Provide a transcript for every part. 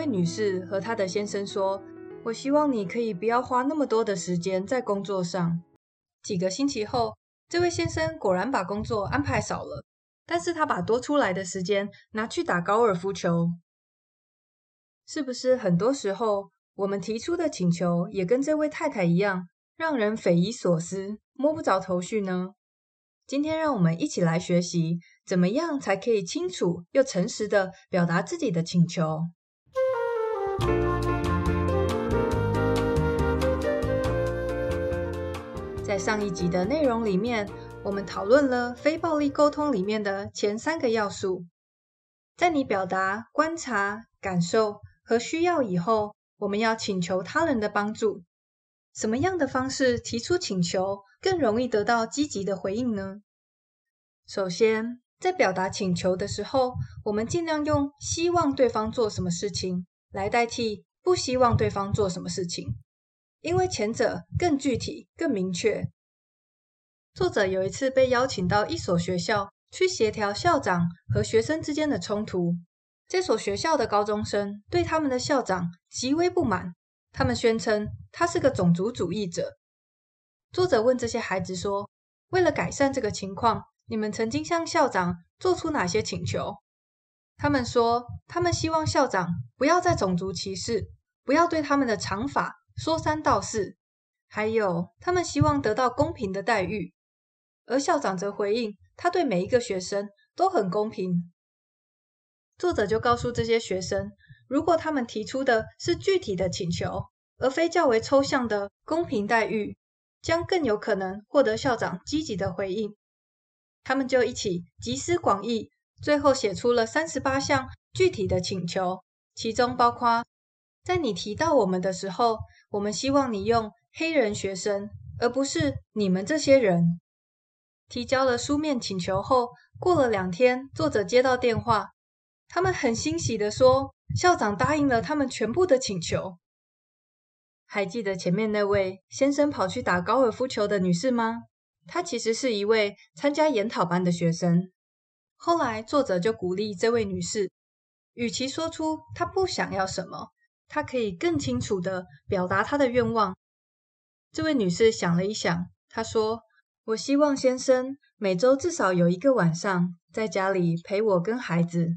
位女士和她的先生说：“我希望你可以不要花那么多的时间在工作上。”几个星期后，这位先生果然把工作安排少了，但是他把多出来的时间拿去打高尔夫球。是不是很多时候我们提出的请求也跟这位太太一样，让人匪夷所思、摸不着头绪呢？今天让我们一起来学习，怎么样才可以清楚又诚实的表达自己的请求。在上一集的内容里面，我们讨论了非暴力沟通里面的前三个要素。在你表达观察、感受和需要以后，我们要请求他人的帮助。什么样的方式提出请求更容易得到积极的回应呢？首先，在表达请求的时候，我们尽量用希望对方做什么事情来代替不希望对方做什么事情。因为前者更具体、更明确。作者有一次被邀请到一所学校去协调校长和学生之间的冲突。这所学校的高中生对他们的校长极为不满，他们宣称他是个种族主义者。作者问这些孩子说：“为了改善这个情况，你们曾经向校长做出哪些请求？”他们说：“他们希望校长不要再种族歧视，不要对他们的长发。”说三道四，还有他们希望得到公平的待遇，而校长则回应，他对每一个学生都很公平。作者就告诉这些学生，如果他们提出的是具体的请求，而非较为抽象的公平待遇，将更有可能获得校长积极的回应。他们就一起集思广益，最后写出了三十八项具体的请求，其中包括在你提到我们的时候。我们希望你用黑人学生，而不是你们这些人。提交了书面请求后，过了两天，作者接到电话，他们很欣喜地说，校长答应了他们全部的请求。还记得前面那位先生跑去打高尔夫球的女士吗？她其实是一位参加研讨班的学生。后来，作者就鼓励这位女士，与其说出她不想要什么。她可以更清楚地表达她的愿望。这位女士想了一想，她说：“我希望先生每周至少有一个晚上在家里陪我跟孩子。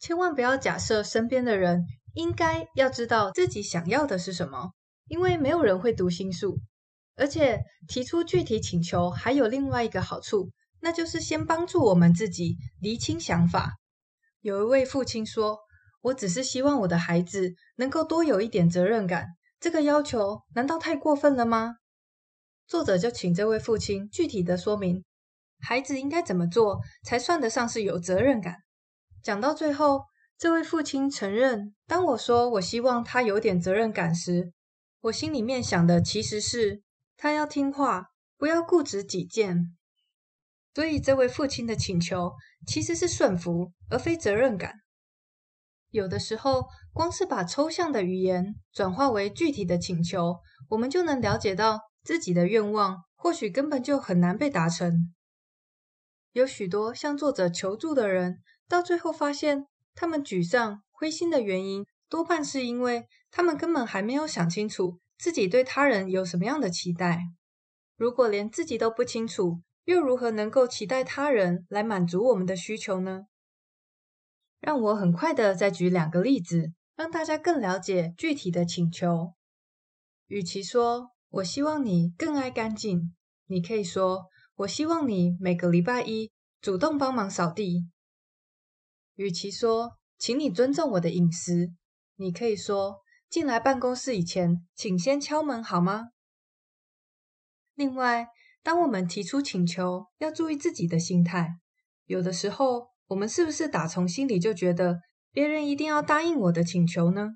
千万不要假设身边的人应该要知道自己想要的是什么，因为没有人会读心术。而且提出具体请求还有另外一个好处，那就是先帮助我们自己厘清想法。”有一位父亲说。我只是希望我的孩子能够多有一点责任感，这个要求难道太过分了吗？作者就请这位父亲具体的说明，孩子应该怎么做才算得上是有责任感。讲到最后，这位父亲承认，当我说我希望他有点责任感时，我心里面想的其实是他要听话，不要固执己见。所以这位父亲的请求其实是顺服，而非责任感。有的时候，光是把抽象的语言转化为具体的请求，我们就能了解到自己的愿望或许根本就很难被达成。有许多向作者求助的人，到最后发现，他们沮丧、灰心的原因，多半是因为他们根本还没有想清楚自己对他人有什么样的期待。如果连自己都不清楚，又如何能够期待他人来满足我们的需求呢？让我很快的再举两个例子，让大家更了解具体的请求。与其说“我希望你更爱干净”，你可以说“我希望你每个礼拜一主动帮忙扫地”。与其说“请你尊重我的隐私”，你可以说“进来办公室以前，请先敲门好吗？”另外，当我们提出请求，要注意自己的心态，有的时候。我们是不是打从心里就觉得别人一定要答应我的请求呢？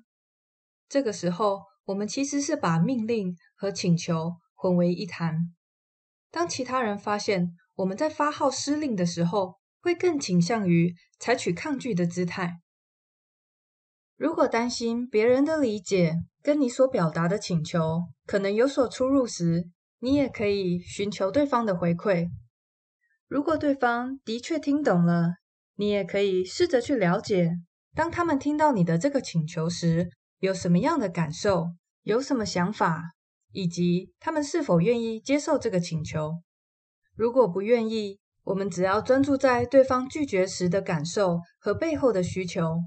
这个时候，我们其实是把命令和请求混为一谈。当其他人发现我们在发号施令的时候，会更倾向于采取抗拒的姿态。如果担心别人的理解跟你所表达的请求可能有所出入时，你也可以寻求对方的回馈。如果对方的确听懂了，你也可以试着去了解当他们听到你的这个请求时，有什么样的感受，有什么想法，以及他们是否愿意接受这个请求。如果不愿意，我们只要专注在对方拒绝时的感受和背后的需求，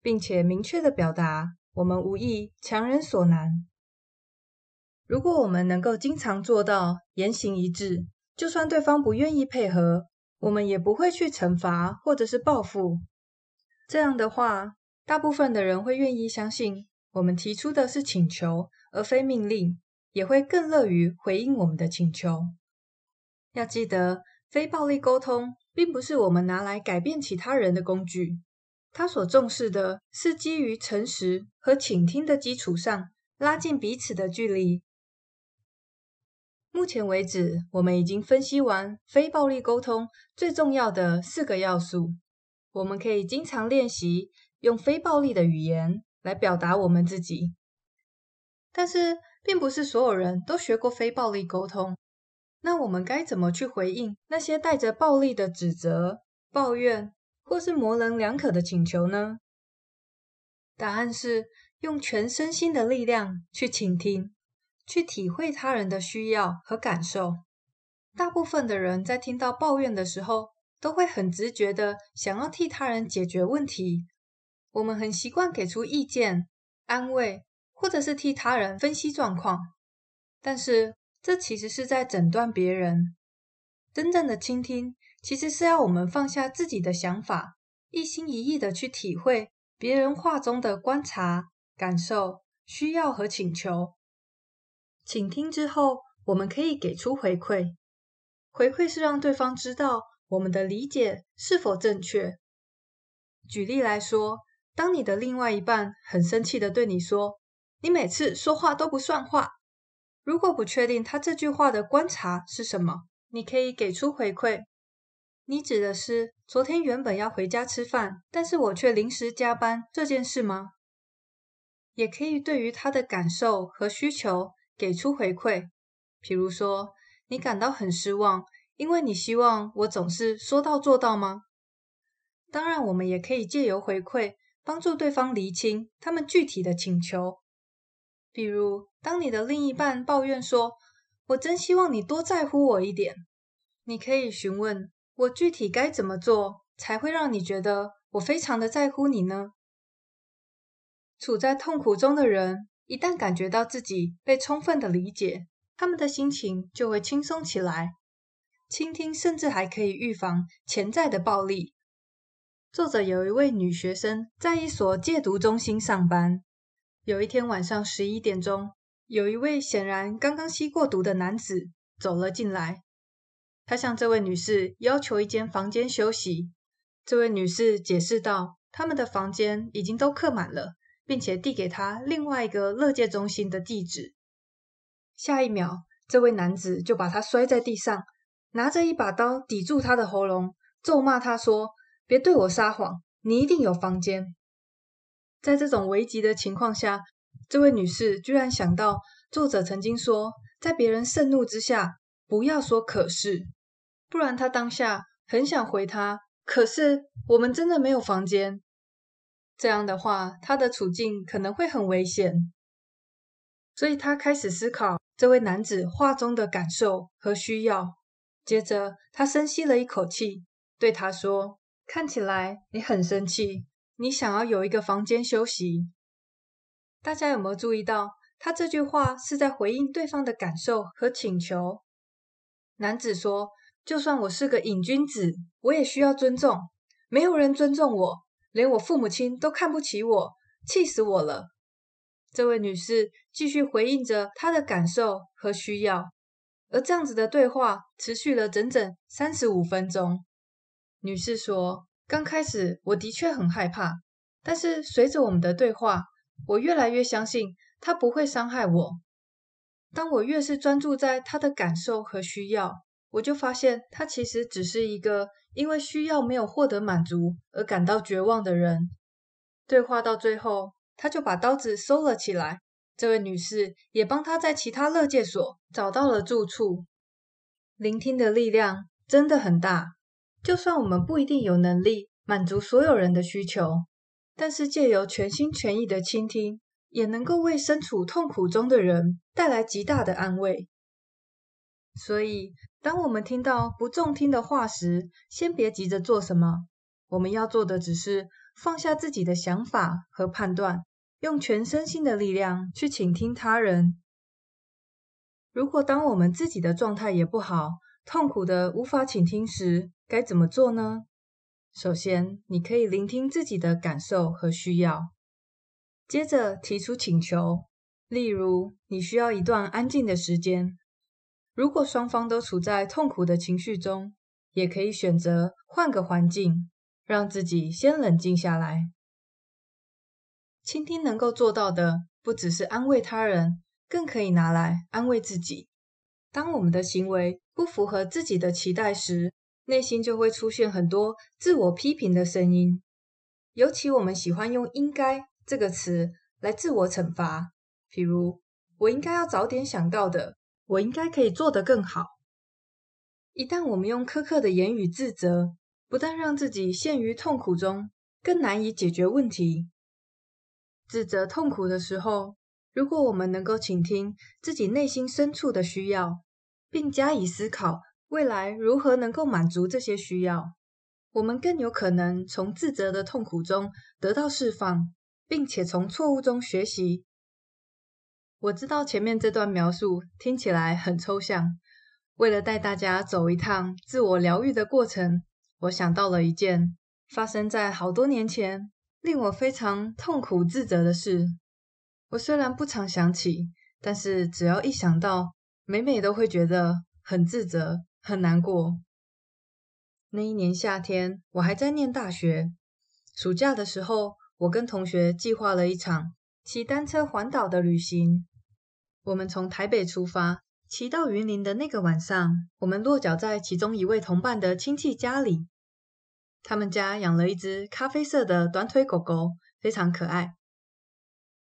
并且明确的表达，我们无意强人所难。如果我们能够经常做到言行一致，就算对方不愿意配合，我们也不会去惩罚或者是报复。这样的话，大部分的人会愿意相信我们提出的是请求而非命令，也会更乐于回应我们的请求。要记得，非暴力沟通并不是我们拿来改变其他人的工具。他所重视的是基于诚实和倾听的基础上，拉近彼此的距离。目前为止，我们已经分析完非暴力沟通最重要的四个要素。我们可以经常练习用非暴力的语言来表达我们自己。但是，并不是所有人都学过非暴力沟通。那我们该怎么去回应那些带着暴力的指责、抱怨或是模棱两可的请求呢？答案是用全身心的力量去倾听，去体会他人的需要和感受。大部分的人在听到抱怨的时候，都会很直觉的想要替他人解决问题。我们很习惯给出意见、安慰，或者是替他人分析状况，但是，这其实是在诊断别人。真正的倾听，其实是要我们放下自己的想法，一心一意的去体会别人话中的观察、感受、需要和请求。请听之后，我们可以给出回馈。回馈是让对方知道我们的理解是否正确。举例来说，当你的另外一半很生气的对你说：“你每次说话都不算话。”如果不确定他这句话的观察是什么，你可以给出回馈。你指的是昨天原本要回家吃饭，但是我却临时加班这件事吗？也可以对于他的感受和需求给出回馈。比如说，你感到很失望，因为你希望我总是说到做到吗？当然，我们也可以借由回馈帮助对方厘清他们具体的请求。比如，当你的另一半抱怨说：“我真希望你多在乎我一点。”你可以询问：“我具体该怎么做才会让你觉得我非常的在乎你呢？”处在痛苦中的人，一旦感觉到自己被充分的理解，他们的心情就会轻松起来。倾听甚至还可以预防潜在的暴力。作者有一位女学生在一所戒毒中心上班。有一天晚上十一点钟，有一位显然刚刚吸过毒的男子走了进来。他向这位女士要求一间房间休息。这位女士解释道：“他们的房间已经都客满了，并且递给他另外一个乐界中心的地址。”下一秒，这位男子就把他摔在地上，拿着一把刀抵住他的喉咙，咒骂他说：“别对我撒谎，你一定有房间。”在这种危急的情况下，这位女士居然想到作者曾经说，在别人盛怒之下，不要说“可是”，不然她当下很想回他：“可是我们真的没有房间。”这样的话，他的处境可能会很危险。所以他开始思考这位男子话中的感受和需要。接着，他深吸了一口气，对他说：“看起来你很生气。”你想要有一个房间休息，大家有没有注意到，他这句话是在回应对方的感受和请求？男子说：“就算我是个瘾君子，我也需要尊重。没有人尊重我，连我父母亲都看不起我，气死我了。”这位女士继续回应着她的感受和需要，而这样子的对话持续了整整三十五分钟。女士说。刚开始我的确很害怕，但是随着我们的对话，我越来越相信他不会伤害我。当我越是专注在他的感受和需要，我就发现他其实只是一个因为需要没有获得满足而感到绝望的人。对话到最后，他就把刀子收了起来。这位女士也帮他在其他乐界所找到了住处。聆听的力量真的很大。就算我们不一定有能力满足所有人的需求，但是借由全心全意的倾听，也能够为身处痛苦中的人带来极大的安慰。所以，当我们听到不中听的话时，先别急着做什么。我们要做的只是放下自己的想法和判断，用全身心的力量去倾听他人。如果当我们自己的状态也不好，痛苦的无法倾听时，该怎么做呢？首先，你可以聆听自己的感受和需要，接着提出请求，例如你需要一段安静的时间。如果双方都处在痛苦的情绪中，也可以选择换个环境，让自己先冷静下来。倾听能够做到的，不只是安慰他人，更可以拿来安慰自己。当我们的行为不符合自己的期待时，内心就会出现很多自我批评的声音。尤其我们喜欢用“应该”这个词来自我惩罚，譬如“我应该要早点想到的”。我应该可以做得更好。一旦我们用苛刻的言语自责，不但让自己陷于痛苦中，更难以解决问题。自责痛苦的时候，如果我们能够倾听自己内心深处的需要，并加以思考未来如何能够满足这些需要，我们更有可能从自责的痛苦中得到释放，并且从错误中学习。我知道前面这段描述听起来很抽象，为了带大家走一趟自我疗愈的过程，我想到了一件发生在好多年前，令我非常痛苦自责的事。我虽然不常想起，但是只要一想到，每每都会觉得很自责、很难过。那一年夏天，我还在念大学，暑假的时候，我跟同学计划了一场骑单车环岛的旅行。我们从台北出发，骑到云林的那个晚上，我们落脚在其中一位同伴的亲戚家里。他们家养了一只咖啡色的短腿狗狗，非常可爱。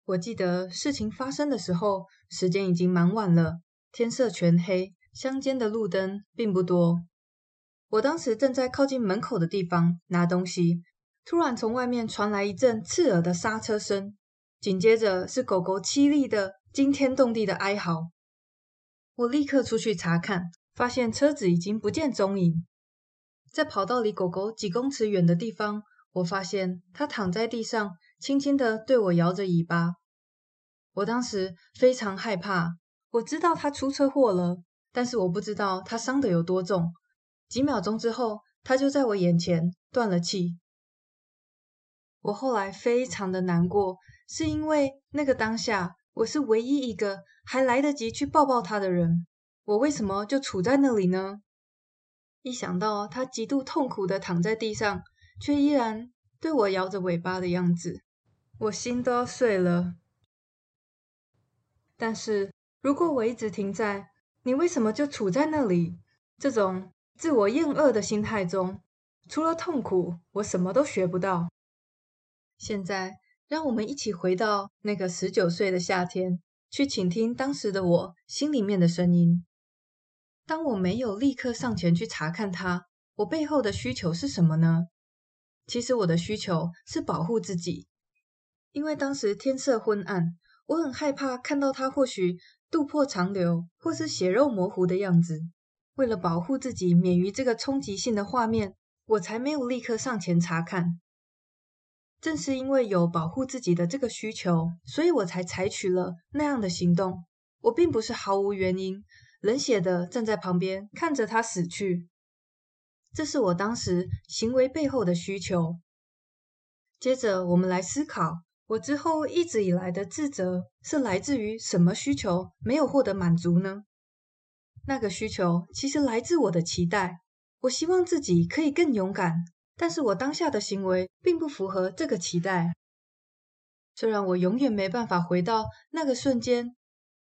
我记得事情发生的时候，时间已经蛮晚了，天色全黑，乡间的路灯并不多。我当时正在靠近门口的地方拿东西，突然从外面传来一阵刺耳的刹车声，紧接着是狗狗凄厉的。惊天动地的哀嚎，我立刻出去查看，发现车子已经不见踪影。在跑到离狗狗几公尺远的地方，我发现它躺在地上，轻轻地对我摇着尾巴。我当时非常害怕，我知道它出车祸了，但是我不知道它伤得有多重。几秒钟之后，它就在我眼前断了气。我后来非常的难过，是因为那个当下。我是唯一一个还来得及去抱抱他的人，我为什么就处在那里呢？一想到他极度痛苦的躺在地上，却依然对我摇着尾巴的样子，我心都要碎了。但是如果我一直停在“你为什么就处在那里”这种自我厌恶的心态中，除了痛苦，我什么都学不到。现在。让我们一起回到那个十九岁的夏天，去倾听当时的我心里面的声音。当我没有立刻上前去查看他，我背后的需求是什么呢？其实我的需求是保护自己，因为当时天色昏暗，我很害怕看到他或许肚破长流或是血肉模糊的样子。为了保护自己免于这个冲击性的画面，我才没有立刻上前查看。正是因为有保护自己的这个需求，所以我才采取了那样的行动。我并不是毫无原因，冷血的站在旁边看着他死去。这是我当时行为背后的需求。接着，我们来思考，我之后一直以来的自责是来自于什么需求没有获得满足呢？那个需求其实来自我的期待，我希望自己可以更勇敢。但是我当下的行为并不符合这个期待。虽然我永远没办法回到那个瞬间，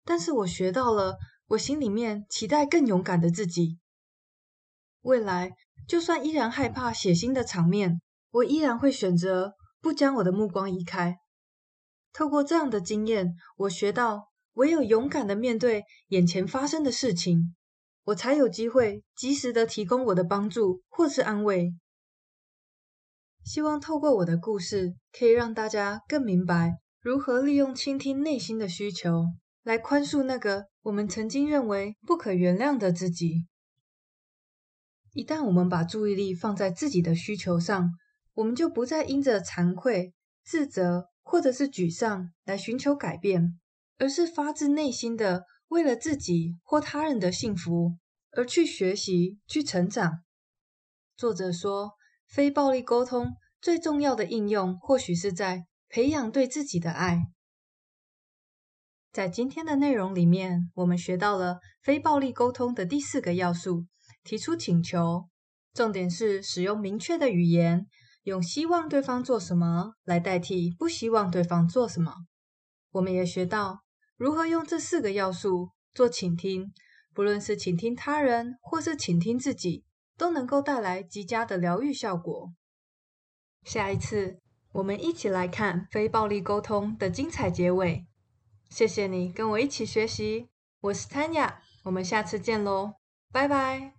但是我学到了我心里面期待更勇敢的自己。未来就算依然害怕血腥的场面，我依然会选择不将我的目光移开。透过这样的经验，我学到唯有勇敢的面对眼前发生的事情，我才有机会及时的提供我的帮助或是安慰。希望透过我的故事，可以让大家更明白如何利用倾听内心的需求，来宽恕那个我们曾经认为不可原谅的自己。一旦我们把注意力放在自己的需求上，我们就不再因着惭愧、自责或者是沮丧来寻求改变，而是发自内心的为了自己或他人的幸福而去学习、去成长。作者说，非暴力沟通最重要的应用，或许是在培养对自己的爱。在今天的内容里面，我们学到了非暴力沟通的第四个要素：提出请求。重点是使用明确的语言，用希望对方做什么来代替不希望对方做什么。我们也学到如何用这四个要素做倾听，不论是倾听他人，或是倾听自己。都能够带来极佳的疗愈效果。下一次，我们一起来看非暴力沟通的精彩结尾。谢谢你跟我一起学习，我是 Tanya，我们下次见喽，拜拜。